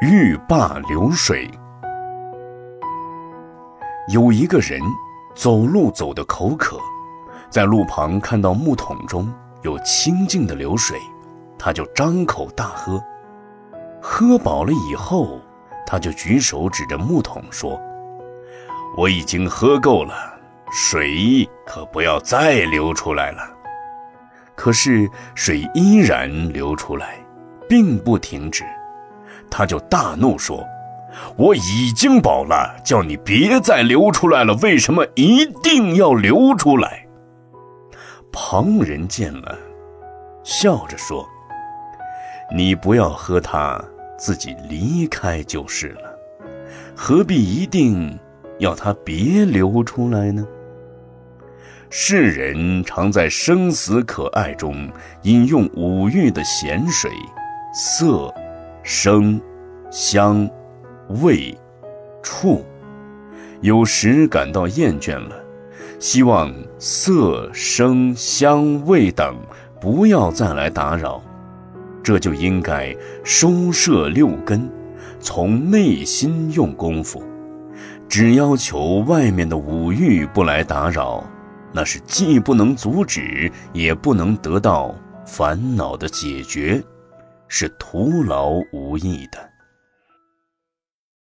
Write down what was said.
欲罢流水。有一个人走路走得口渴，在路旁看到木桶中有清净的流水，他就张口大喝。喝饱了以后，他就举手指着木桶说：“我已经喝够了，水可不要再流出来了。”可是水依然流出来，并不停止。他就大怒说。我已经饱了，叫你别再流出来了。为什么一定要流出来？旁人见了，笑着说：“你不要喝它，自己离开就是了。何必一定要它别流出来呢？”世人常在生死可爱中饮用五欲的咸水，色、声、香。味、触，有时感到厌倦了，希望色、声、香味等不要再来打扰，这就应该收摄六根，从内心用功夫。只要求外面的五欲不来打扰，那是既不能阻止，也不能得到烦恼的解决，是徒劳无益的。